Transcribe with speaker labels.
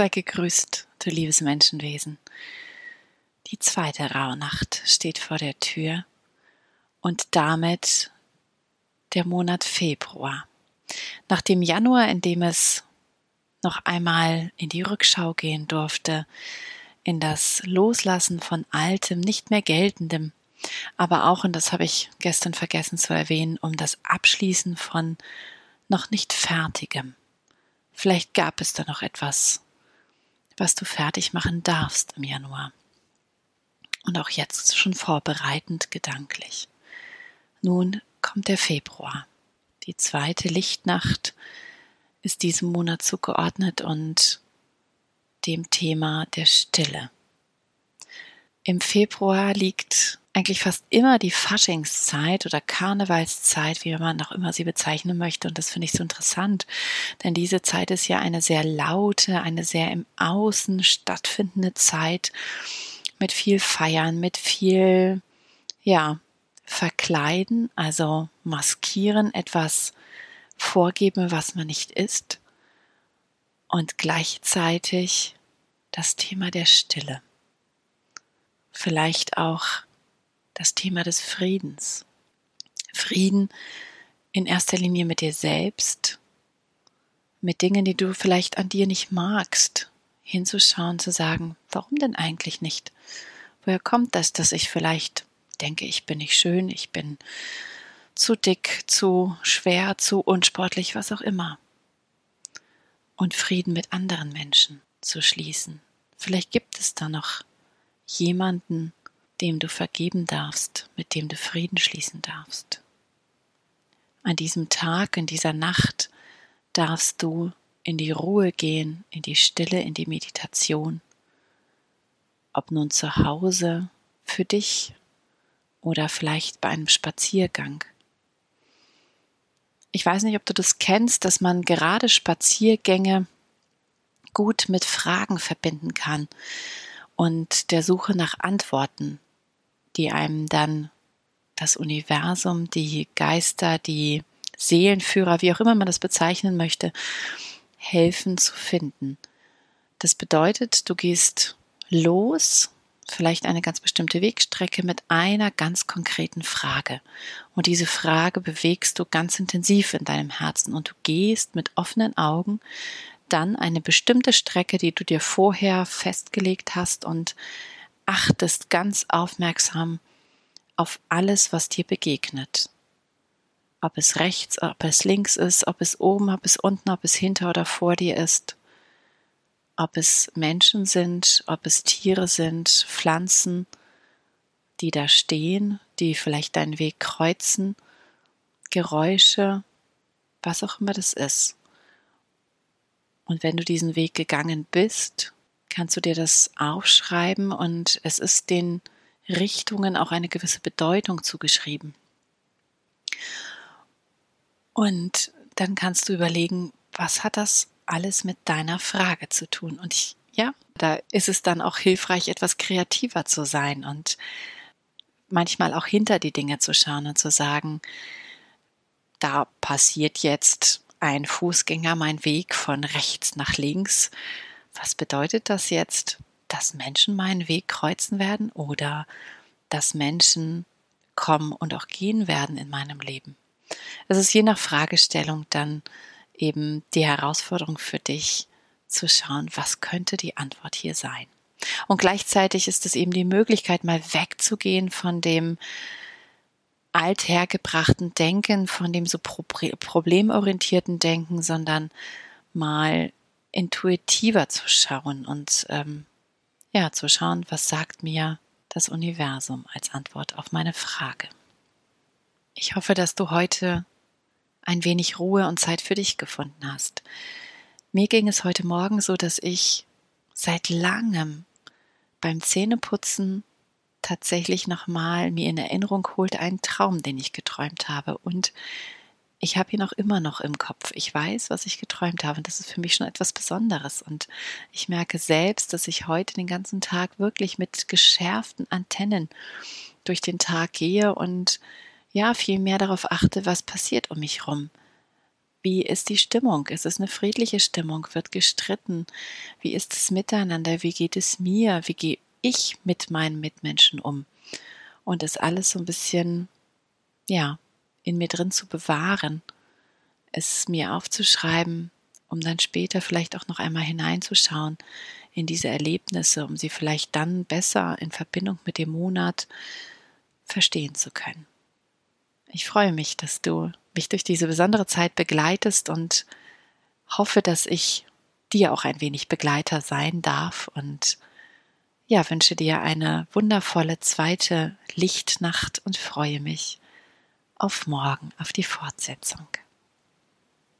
Speaker 1: Sei gegrüßt, du liebes Menschenwesen. Die zweite Rauhnacht steht vor der Tür und damit der Monat Februar. Nach dem Januar, in dem es noch einmal in die Rückschau gehen durfte, in das Loslassen von Altem, nicht mehr Geltendem, aber auch, und das habe ich gestern vergessen zu erwähnen, um das Abschließen von noch nicht Fertigem. Vielleicht gab es da noch etwas, was du fertig machen darfst im Januar. Und auch jetzt schon vorbereitend gedanklich. Nun kommt der Februar. Die zweite Lichtnacht ist diesem Monat zugeordnet und dem Thema der Stille. Im Februar liegt eigentlich fast immer die Faschingszeit oder Karnevalszeit, wie man auch immer sie bezeichnen möchte. Und das finde ich so interessant, denn diese Zeit ist ja eine sehr laute, eine sehr im Außen stattfindende Zeit mit viel Feiern, mit viel, ja, Verkleiden, also maskieren, etwas vorgeben, was man nicht ist. Und gleichzeitig das Thema der Stille. Vielleicht auch das Thema des Friedens. Frieden in erster Linie mit dir selbst, mit Dingen, die du vielleicht an dir nicht magst, hinzuschauen, zu sagen, warum denn eigentlich nicht? Woher kommt das, dass ich vielleicht denke, ich bin nicht schön, ich bin zu dick, zu schwer, zu unsportlich, was auch immer. Und Frieden mit anderen Menschen zu schließen. Vielleicht gibt es da noch jemanden, dem du vergeben darfst, mit dem du Frieden schließen darfst. An diesem Tag, in dieser Nacht darfst du in die Ruhe gehen, in die Stille, in die Meditation. Ob nun zu Hause für dich oder vielleicht bei einem Spaziergang. Ich weiß nicht, ob du das kennst, dass man gerade Spaziergänge gut mit Fragen verbinden kann und der Suche nach Antworten die einem dann das Universum, die Geister, die Seelenführer, wie auch immer man das bezeichnen möchte, helfen zu finden. Das bedeutet, du gehst los, vielleicht eine ganz bestimmte Wegstrecke mit einer ganz konkreten Frage. Und diese Frage bewegst du ganz intensiv in deinem Herzen und du gehst mit offenen Augen dann eine bestimmte Strecke, die du dir vorher festgelegt hast und achtest ganz aufmerksam auf alles, was dir begegnet. Ob es rechts, ob es links ist, ob es oben, ob es unten, ob es hinter oder vor dir ist. Ob es Menschen sind, ob es Tiere sind, Pflanzen, die da stehen, die vielleicht deinen Weg kreuzen, Geräusche, was auch immer das ist. Und wenn du diesen Weg gegangen bist, kannst du dir das aufschreiben und es ist den Richtungen auch eine gewisse Bedeutung zugeschrieben. Und dann kannst du überlegen, was hat das alles mit deiner Frage zu tun? Und ich, ja, da ist es dann auch hilfreich, etwas kreativer zu sein und manchmal auch hinter die Dinge zu schauen und zu sagen, da passiert jetzt ein Fußgänger mein Weg von rechts nach links was bedeutet das jetzt, dass Menschen meinen Weg kreuzen werden oder dass Menschen kommen und auch gehen werden in meinem Leben? Es ist je nach Fragestellung dann eben die Herausforderung für dich zu schauen, was könnte die Antwort hier sein. Und gleichzeitig ist es eben die Möglichkeit, mal wegzugehen von dem althergebrachten Denken, von dem so problemorientierten Denken, sondern mal intuitiver zu schauen und ähm, ja, zu schauen, was sagt mir das Universum als Antwort auf meine Frage. Ich hoffe, dass du heute ein wenig Ruhe und Zeit für dich gefunden hast. Mir ging es heute Morgen so, dass ich seit langem beim Zähneputzen tatsächlich nochmal mir in Erinnerung holte einen Traum, den ich geträumt habe und ich habe ihn auch immer noch im Kopf. Ich weiß, was ich geträumt habe. Und das ist für mich schon etwas Besonderes. Und ich merke selbst, dass ich heute den ganzen Tag wirklich mit geschärften Antennen durch den Tag gehe und ja, viel mehr darauf achte, was passiert um mich rum. Wie ist die Stimmung? Ist es eine friedliche Stimmung? Wird gestritten? Wie ist es miteinander? Wie geht es mir? Wie gehe ich mit meinen Mitmenschen um? Und das alles so ein bisschen, ja, in mir drin zu bewahren, es mir aufzuschreiben, um dann später vielleicht auch noch einmal hineinzuschauen in diese Erlebnisse, um sie vielleicht dann besser in Verbindung mit dem Monat verstehen zu können. Ich freue mich, dass du mich durch diese besondere Zeit begleitest und hoffe, dass ich dir auch ein wenig Begleiter sein darf und ja, wünsche dir eine wundervolle zweite Lichtnacht und freue mich auf morgen, auf die Fortsetzung.